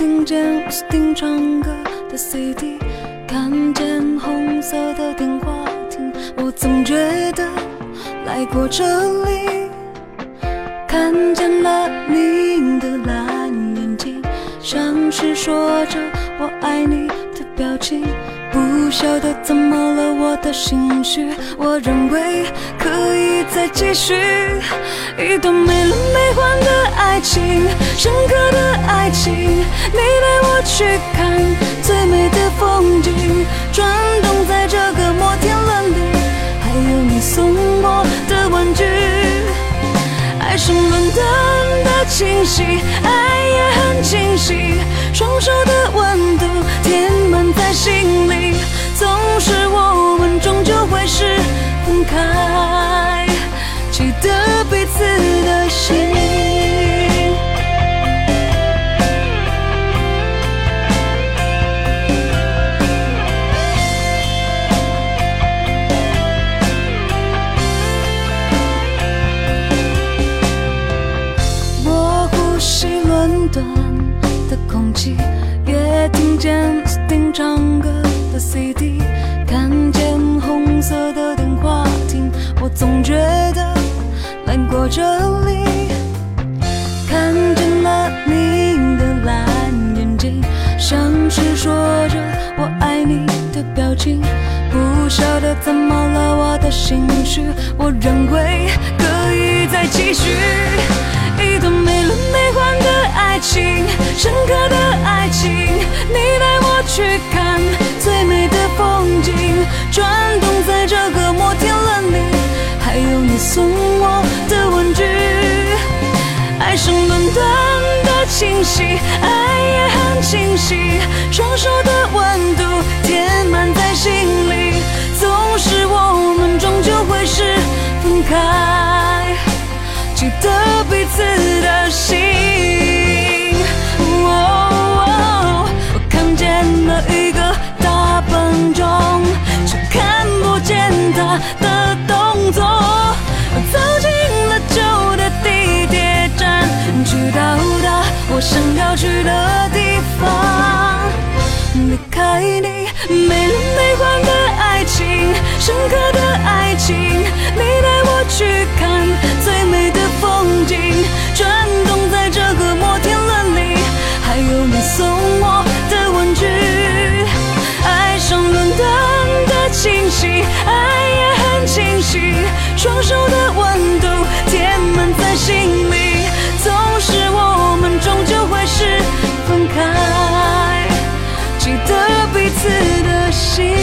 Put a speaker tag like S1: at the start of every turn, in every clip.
S1: 听见 Austin 唱歌的 CD，看见红色的电话亭，我总觉得来过这里。看见了你的蓝眼睛，像是说着我爱你的表情。不晓得怎么了，我的心绪，我认为可以再继续一段没轮没奂的爱情，深刻的爱情。你带我去看最美的风景，转动在这个摩天轮里，还有你送我的玩具，爱上伦敦的清晰，爱也很清晰，双手的温度填满在心里。总是我们终究会是分开，记得彼此的心。听见唱歌的。CD，看见红色的电话亭，我总觉得来过这里。看见了你的蓝眼睛，像是说着我爱你的表情。不晓得怎么了，我的心绪，我认为可以再继续一段没轮没奂的爱情，深刻的爱情。你带我去看。最美的风景，转动在这个摩天轮里，还有你送我的玩具。爱上伦敦的清晰，爱也很清晰，双手的温度填满在心里。总是我们终究会是分开，记得彼此的心。我看见了一个。大笨钟，却看不见他的动作。我走进了旧的地铁站，去到达我想要去的地方。离开你，没轮没奂的爱情，深刻的爱情。你带我去看最美双手的温度填满在心里。总是我们终究会是分开，记得彼此的心。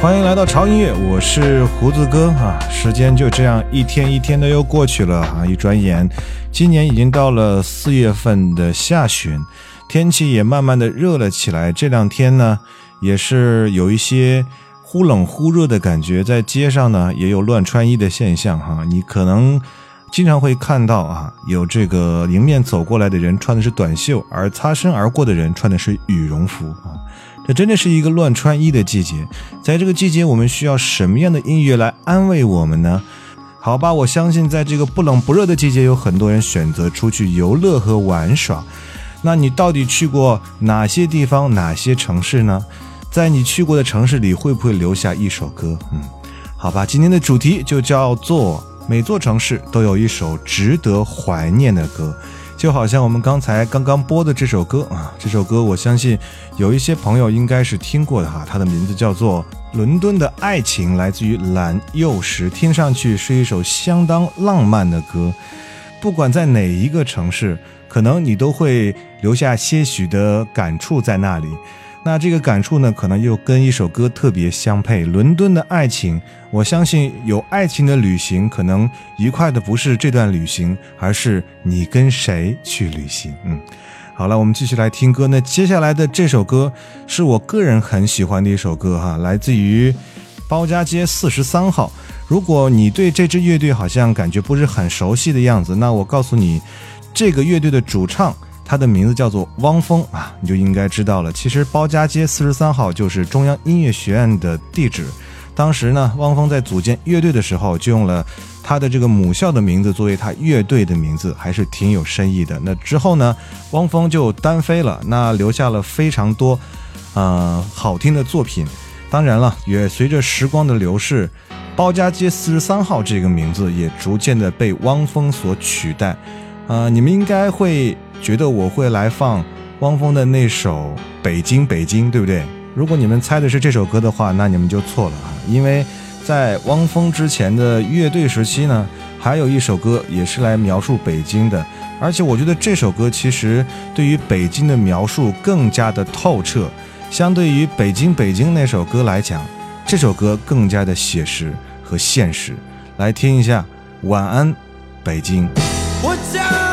S2: 欢迎来到潮音乐，我是胡子哥啊。时间就这样一天一天的又过去了啊，一转眼，今年已经到了四月份的下旬，天气也慢慢的热了起来。这两天呢，也是有一些忽冷忽热的感觉，在街上呢也有乱穿衣的现象哈。你可能经常会看到啊，有这个迎面走过来的人穿的是短袖，而擦身而过的人穿的是羽绒服啊。这真的是一个乱穿衣的季节，在这个季节，我们需要什么样的音乐来安慰我们呢？好吧，我相信在这个不冷不热的季节，有很多人选择出去游乐和玩耍。那你到底去过哪些地方、哪些城市呢？在你去过的城市里，会不会留下一首歌？嗯，好吧，今天的主题就叫做每座城市都有一首值得怀念的歌。就好像我们刚才刚刚播的这首歌啊，这首歌我相信有一些朋友应该是听过的哈，它的名字叫做《伦敦的爱情》，来自于蓝幼时，听上去是一首相当浪漫的歌。不管在哪一个城市，可能你都会留下些许的感触在那里。那这个感触呢，可能又跟一首歌特别相配，《伦敦的爱情》。我相信有爱情的旅行，可能愉快的不是这段旅行，而是你跟谁去旅行。嗯，好了，我们继续来听歌。那接下来的这首歌是我个人很喜欢的一首歌哈，来自于包家街四十三号。如果你对这支乐队好像感觉不是很熟悉的样子，那我告诉你，这个乐队的主唱。他的名字叫做汪峰啊，你就应该知道了。其实包家街四十三号就是中央音乐学院的地址。当时呢，汪峰在组建乐队的时候，就用了他的这个母校的名字作为他乐队的名字，还是挺有深意的。那之后呢，汪峰就单飞了，那留下了非常多，呃，好听的作品。当然了，也随着时光的流逝，包家街四十三号这个名字也逐渐的被汪峰所取代。呃，你们应该会。觉得我会来放汪峰的那首《北京北京》，对不对？如果你们猜的是这首歌的话，那你们就错了啊！因为在汪峰之前的乐队时期呢，还有一首歌也是来描述北京的，而且我觉得这首歌其实对于北京的描述更加的透彻，相对于《北京北京》那首歌来讲，这首歌更加的写实和现实。来听一下，《晚安，北京》。
S3: 我将。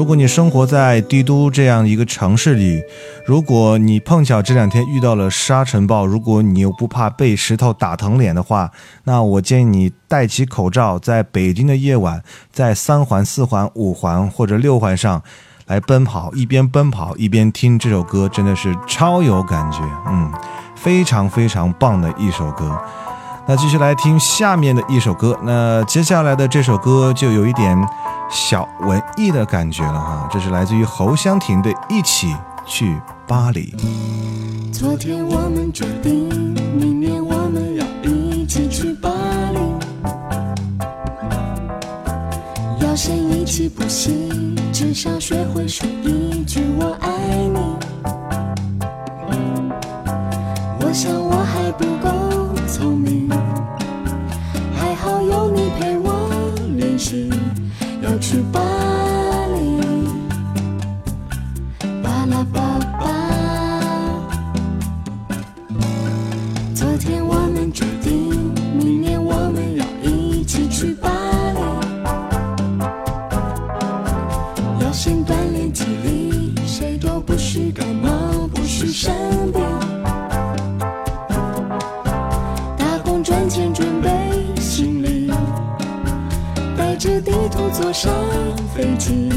S2: 如果你生活在帝都这样一个城市里，如果你碰巧这两天遇到了沙尘暴，如果你又不怕被石头打疼脸的话，那我建议你戴起口罩，在北京的夜晚，在三环、四环、五环或者六环上来奔跑，一边奔跑一边听这首歌，真的是超有感觉，嗯，非常非常棒的一首歌。那继续来听下面的一首歌，那接下来的这首歌就有一点小文艺的感觉了哈，这是来自于侯湘婷的《一起去巴黎》。
S4: 昨天我们决定，明年我们要一起去巴黎。要先一起补习，至少学会说一句我爱你。我想我还不够聪明，去吧。上飞机，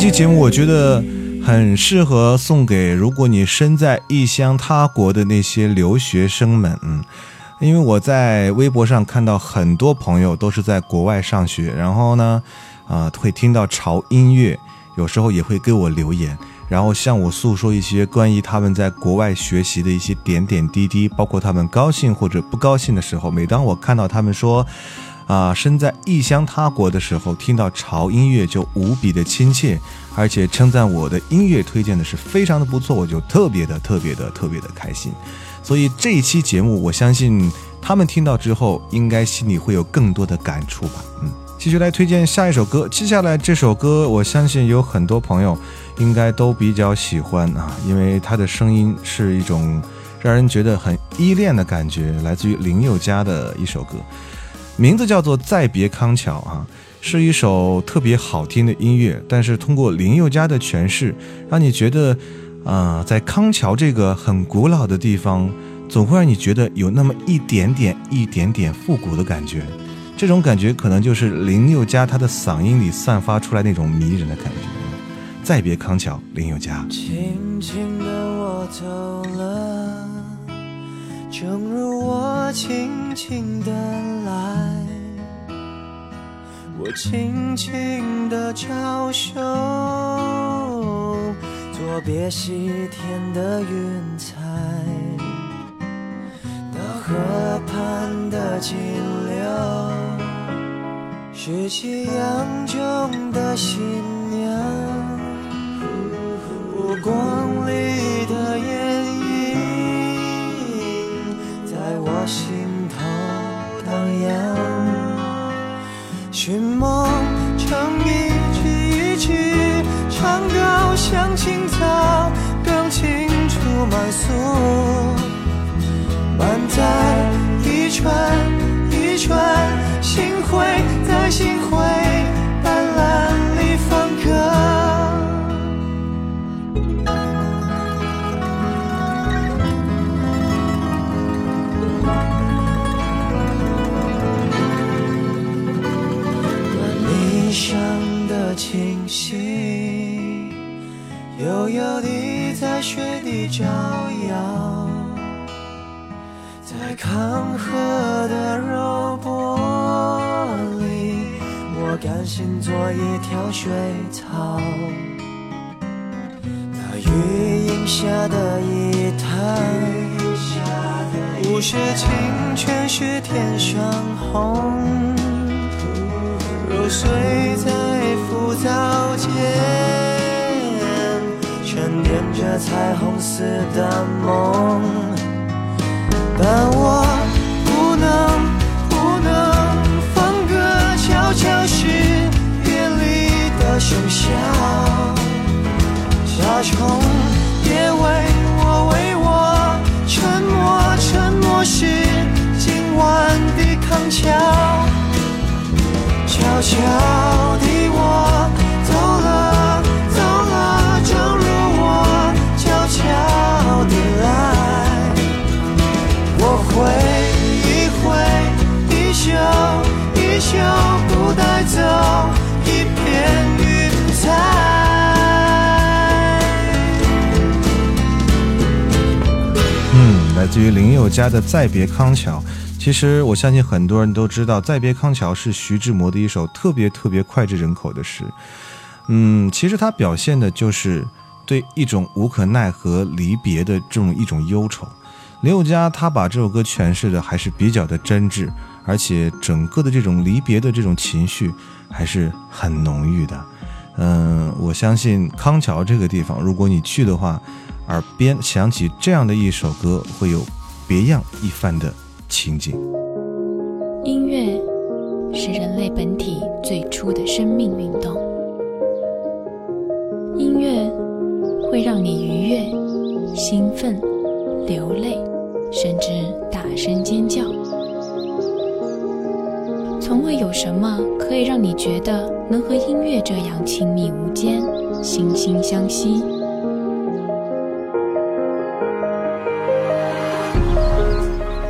S2: 期节目我觉得很适合送给如果你身在异乡他国的那些留学生们，嗯，因为我在微博上看到很多朋友都是在国外上学，然后呢，啊、会听到潮音乐，有时候也会给我留言，然后向我诉说一些关于他们在国外学习的一些点点滴滴，包括他们高兴或者不高兴的时候。每当我看到他们说，啊，身在异乡他国的时候，听到潮音乐就无比的亲切，而且称赞我的音乐推荐的是非常的不错，我就特别的特别的特别的开心。所以这一期节目，我相信他们听到之后，应该心里会有更多的感触吧。嗯，继续来推荐下一首歌。接下来这首歌，我相信有很多朋友应该都比较喜欢啊，因为它的声音是一种让人觉得很依恋的感觉，来自于林宥嘉的一首歌。名字叫做《再别康桥》啊，是一首特别好听的音乐，但是通过林宥嘉的诠释，让你觉得，啊，在康桥这个很古老的地方，总会让你觉得有那么一点点、一点点复古的感觉。这种感觉可能就是林宥嘉他的嗓音里散发出来那种迷人的感觉。再别康桥，林宥嘉。
S3: 轻轻的我走了，正如我轻轻的来，我轻轻的招手，作别西天的云彩，那河畔的金流，是夕阳中的新娘。波光里我心头荡漾。寻梦成一曲一曲，唱高像青草，更清楚满诉。满载一串一串，星辉在星辉心做一条水草。那余荫下的一滩，不是清泉，是天上虹。揉碎在浮藻间，沉淀着彩虹似的梦。但我里的笙箫。夏虫也为我，为我沉默，沉默是今晚的康桥。悄悄地我走了，走了，正如我悄悄地来。我挥一挥，一袖衣袖，不带走
S2: 自于林宥嘉的《再别康桥》。其实我相信很多人都知道，《再别康桥》是徐志摩的一首特别特别脍炙人口的诗。嗯，其实它表现的就是对一种无可奈何离别的这种一种忧愁。林宥嘉他把这首歌诠释的还是比较的真挚，而且整个的这种离别的这种情绪还是很浓郁的。嗯，我相信康桥这个地方，如果你去的话，耳边响起这样的一首歌，会有别样一番的。情景。
S1: 音乐是人类本体最初的生命运动。音乐会让你愉悦、兴奋、流泪，甚至大声尖叫。从未有什么可以让你觉得能和音乐这样亲密无间、惺惺相惜。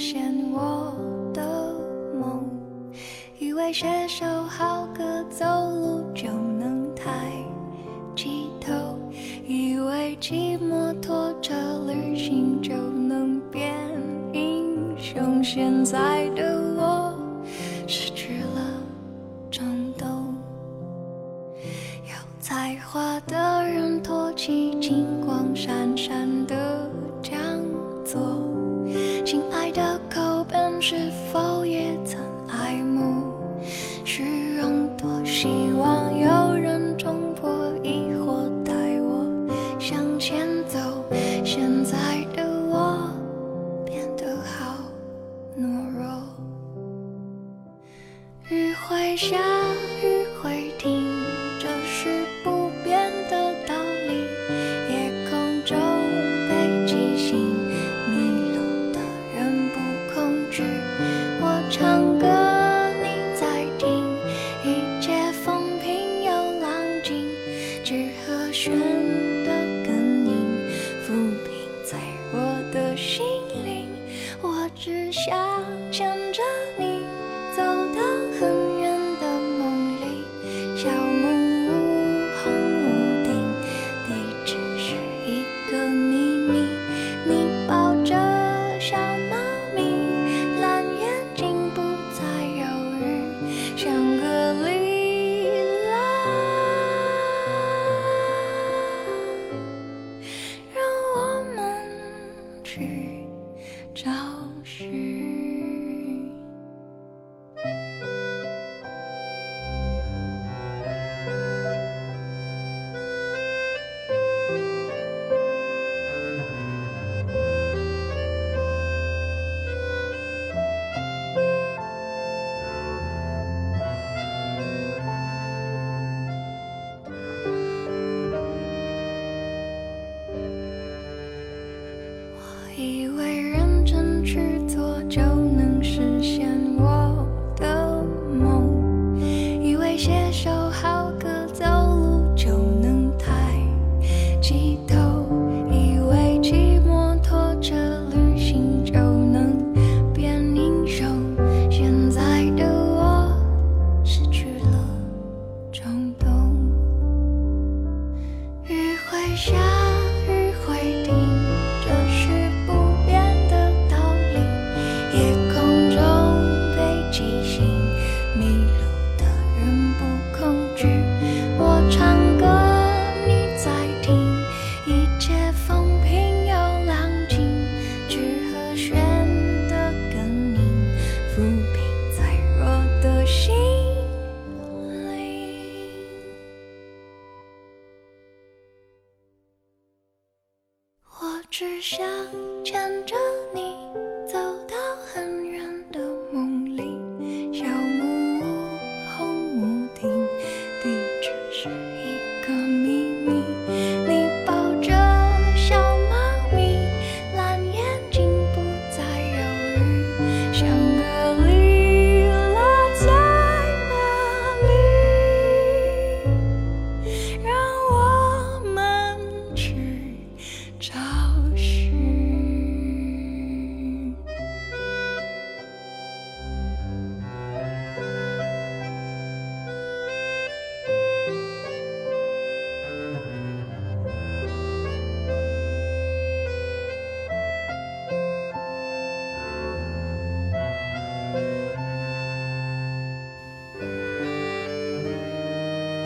S1: 现我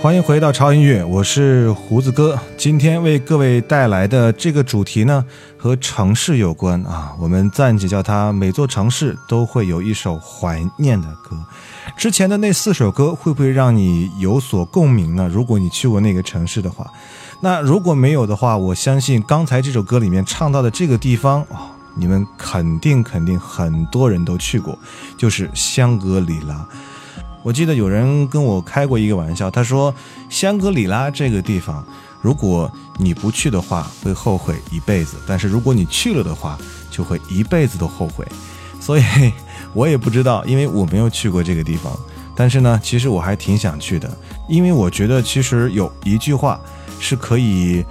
S2: 欢迎回到超音乐，我是胡子哥。今天为各位带来的这个主题呢，和城市有关啊。我们暂且叫它每座城市都会有一首怀念的歌。之前的那四首歌会不会让你有所共鸣呢？如果你去过那个城市的话，那如果没有的话，我相信刚才这首歌里面唱到的这个地方哦，你们肯定肯定很多人都去过，就是香格里拉。我记得有人跟我开过一个玩笑，他说香格里拉这个地方，如果你不去的话，会后悔一辈子；但是如果你去了的话，就会一辈子都后悔。所以我也不知道，因为我没有去过这个地方。但是呢，其实我还挺想去的，因为我觉得其实有一句话是可以，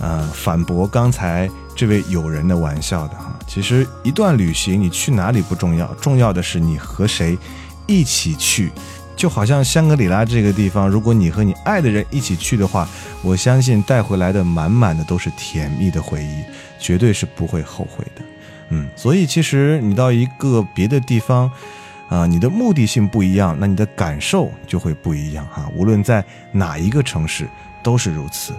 S2: 呃，反驳刚才这位友人的玩笑的哈。其实一段旅行，你去哪里不重要，重要的是你和谁一起去。就好像香格里拉这个地方，如果你和你爱的人一起去的话，我相信带回来的满满的都是甜蜜的回忆，绝对是不会后悔的。嗯，所以其实你到一个别的地方，啊、你的目的性不一样，那你的感受就会不一样哈。无论在哪一个城市都是如此。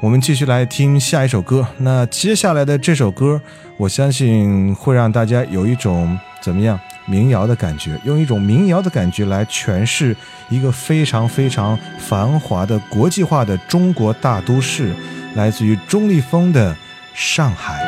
S2: 我们继续来听下一首歌。那接下来的这首歌，我相信会让大家有一种怎么样民谣的感觉，用一种民谣的感觉来诠释一个非常非常繁华的国际化的中国大都市，来自于钟立风的《上海》。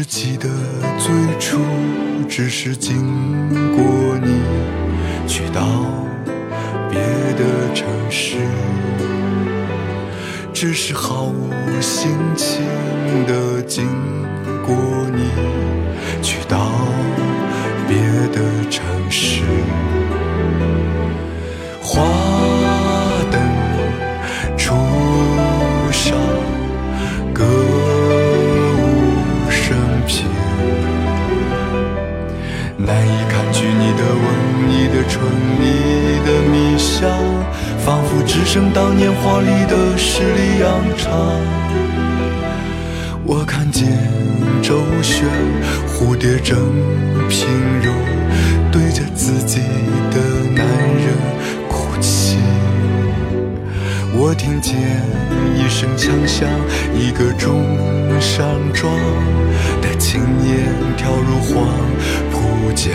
S5: 只记得最初只是经过你，去到别的城市，只是毫无心情的你的迷香，仿佛只剩当年华丽的十里扬长。我看见周旋，蝴蝶正平柔，对着自己的男人哭泣。我听见一声枪响，一个钟上撞，带青年跳入黄浦江。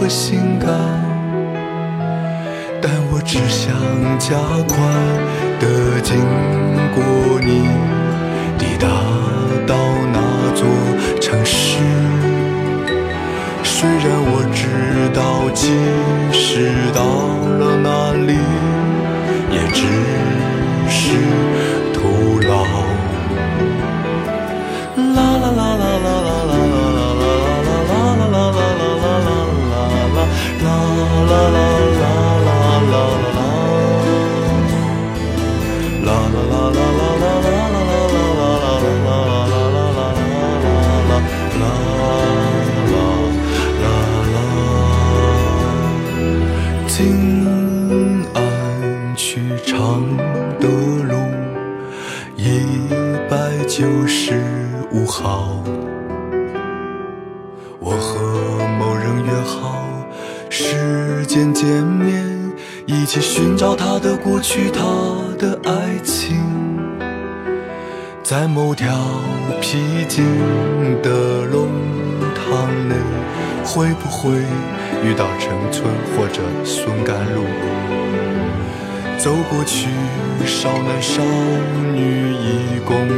S5: 和性感。但我只想加快的经过你，抵达到那座城市。虽然我知道，即使到了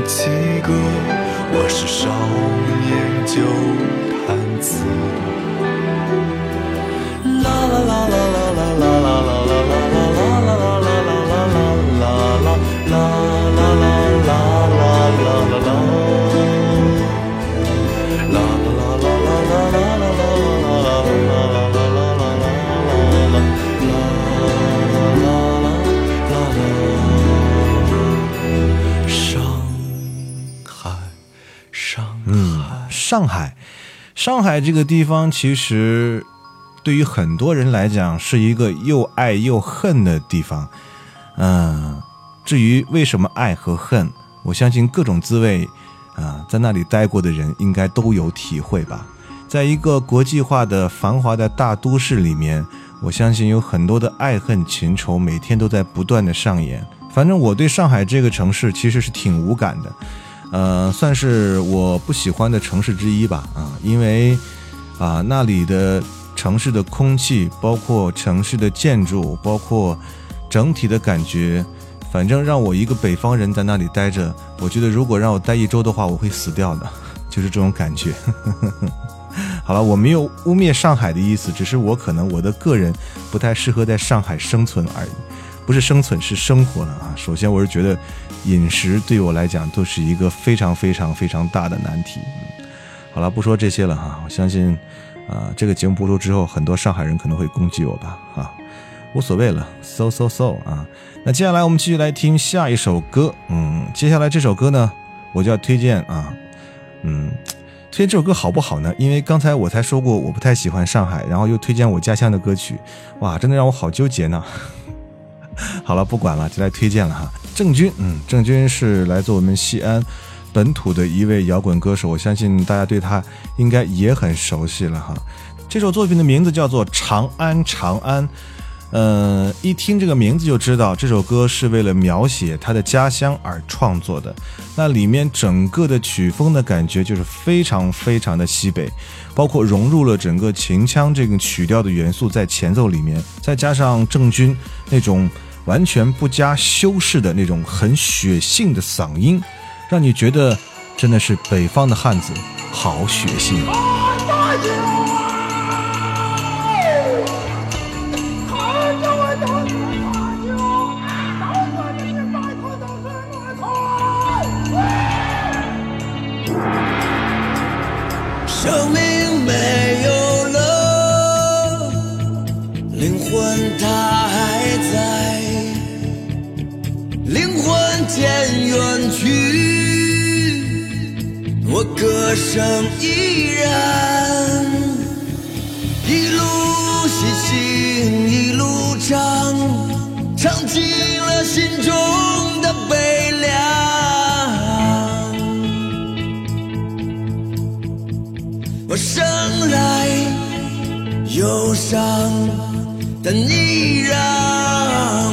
S5: 七歌，我是少年酒坛子。
S2: 上海，上海这个地方其实对于很多人来讲是一个又爱又恨的地方。嗯，至于为什么爱和恨，我相信各种滋味啊，在那里待过的人应该都有体会吧。在一个国际化的繁华的大都市里面，我相信有很多的爱恨情仇每天都在不断的上演。反正我对上海这个城市其实是挺无感的，呃，算是我不喜欢的城市之一吧。啊，因为啊那里的城市的空气，包括城市的建筑，包括整体的感觉，反正让我一个北方人在那里待着，我觉得如果让我待一周的话，我会死掉的，就是这种感觉。好了，我没有污蔑上海的意思，只是我可能我的个人不太适合在上海生存而已。不是生存，是生活了啊！首先，我是觉得饮食对我来讲都是一个非常非常非常大的难题。好了，不说这些了哈，我相信啊，这个节目播出之后，很多上海人可能会攻击我吧啊，无所谓了，so so so 啊。那接下来我们继续来听下一首歌，嗯，接下来这首歌呢，我就要推荐啊，嗯，推荐这首歌好不好呢？因为刚才我才说过我不太喜欢上海，然后又推荐我家乡的歌曲，哇，真的让我好纠结呢。好了，不管了，就来推荐了哈。郑钧，嗯，郑钧是来自我们西安本土的一位摇滚歌手，我相信大家对他应该也很熟悉了哈。这首作品的名字叫做《长安长安》，呃，一听这个名字就知道这首歌是为了描写他的家乡而创作的。那里面整个的曲风的感觉就是非常非常的西北，包括融入了整个秦腔这个曲调的元素在前奏里面，再加上郑钧那种。完全不加修饰的那种很血性的嗓音，让你觉得真的是北方的汉子，好血性。
S6: 生命没有了灵魂，它还在，灵魂渐远去，我歌声依然，一路细行一路唱，唱尽了心中的悲凉。我生来忧伤，但你让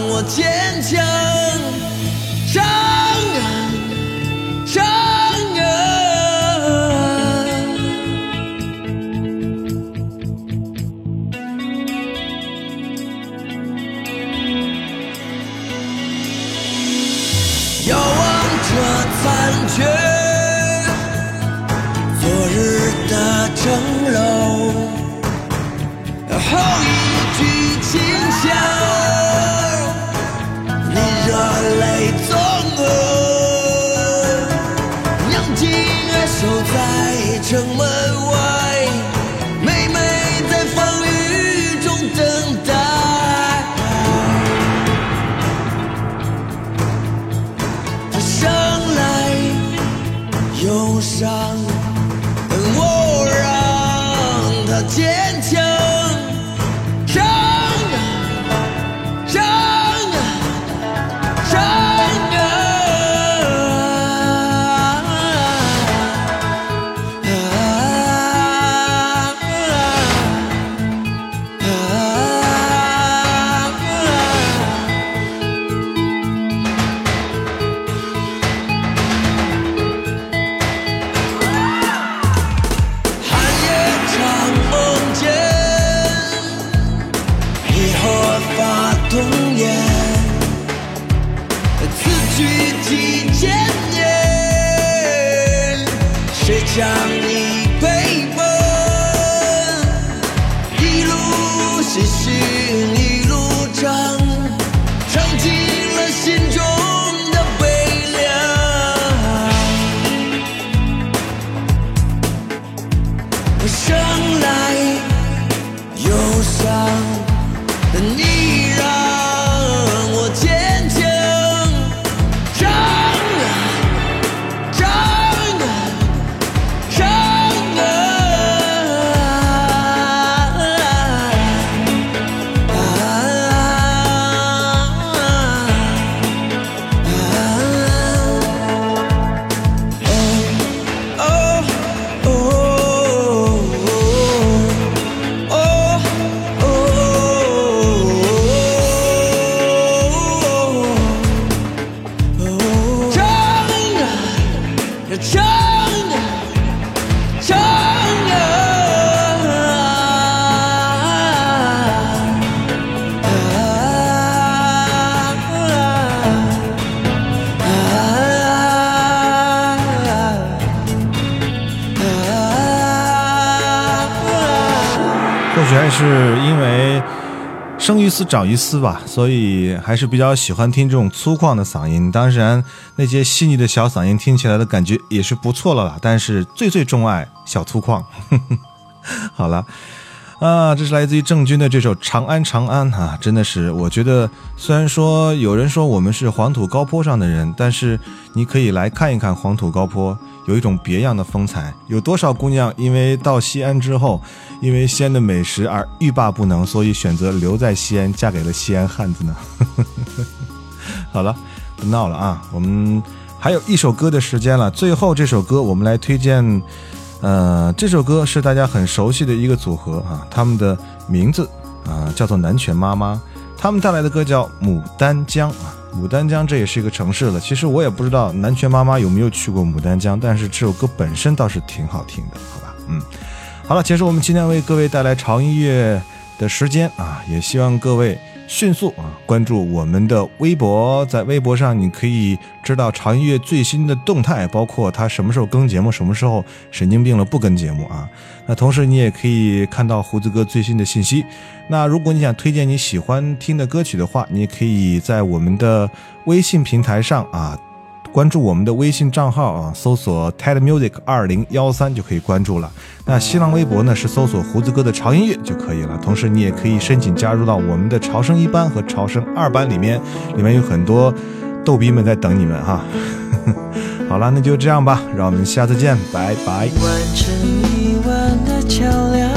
S6: 我坚强。
S2: 想是因为生于斯长于斯吧，所以还是比较喜欢听这种粗犷的嗓音。当然，那些细腻的小嗓音听起来的感觉也是不错了啦。但是最最钟爱小粗犷。好了。啊，这是来自于郑钧的这首《长安长安》啊，真的是，我觉得虽然说有人说我们是黄土高坡上的人，但是你可以来看一看黄土高坡，有一种别样的风采。有多少姑娘因为到西安之后，因为西安的美食而欲罢不能，所以选择留在西安，嫁给了西安汉子呢？好了，不闹了啊，我们还有一首歌的时间了，最后这首歌我们来推荐。呃，这首歌是大家很熟悉的一个组合啊，他们的名字啊叫做南拳妈妈，他们带来的歌叫《牡丹江》啊，牡丹江这也是一个城市了。其实我也不知道南拳妈妈有没有去过牡丹江，但是这首歌本身倒是挺好听的，好吧？嗯，好了，结束我们今天为各位带来潮音乐的时间啊，也希望各位。迅速啊，关注我们的微博，在微博上你可以知道潮音乐最新的动态，包括他什么时候更节目，什么时候神经病了不更节目啊。那同时你也可以看到胡子哥最新的信息。那如果你想推荐你喜欢听的歌曲的话，你也可以在我们的微信平台上啊。关注我们的微信账号啊，搜索 TED Music 二零幺三就可以关注了。那新浪微博呢是搜索胡子哥的潮音乐就可以了。同时你也可以申请加入到我们的潮声一班和潮声二班里面，里面有很多逗逼们在等你们哈。好了，那就这样吧，让我们下次见，拜拜。
S3: 完成一弯的桥梁，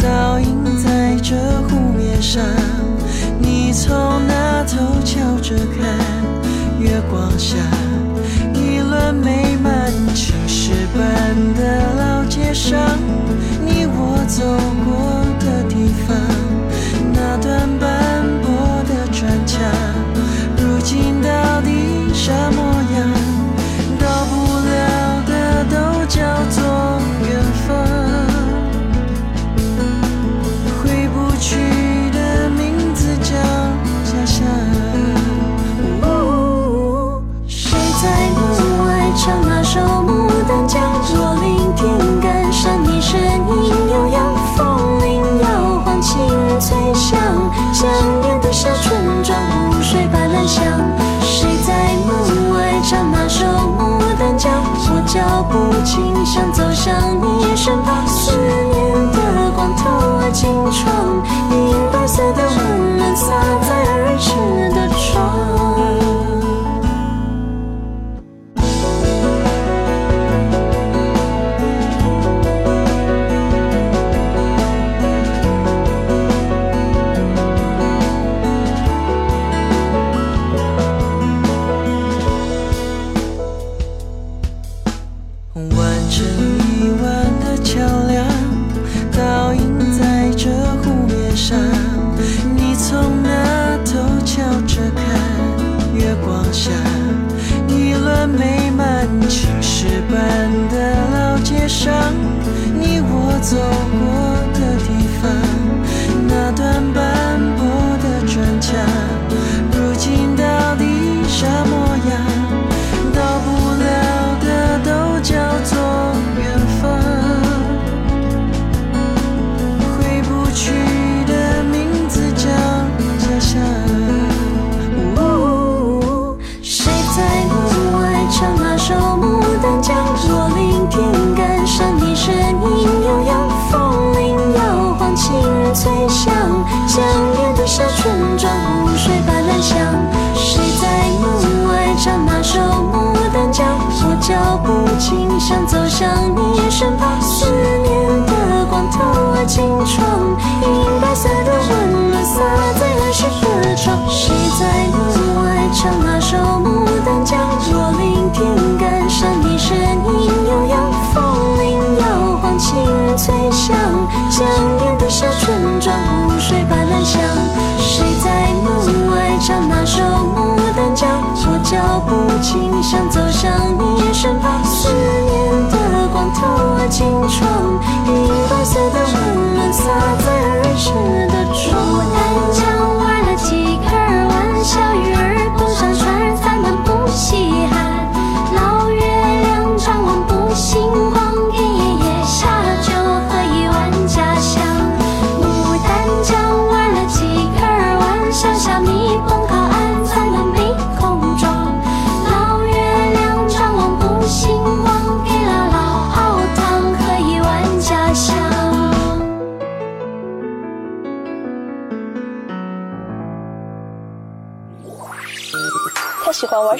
S3: 倒映在这湖面上。你从那头瞧着看。月光下，一轮美满青石板的老街上，你我走过的地方，那段斑驳的砖墙，如今到底啥模样？到不了的都叫做远方，
S1: 脚步轻，响走向你身旁，思念的光透过金窗，银白色的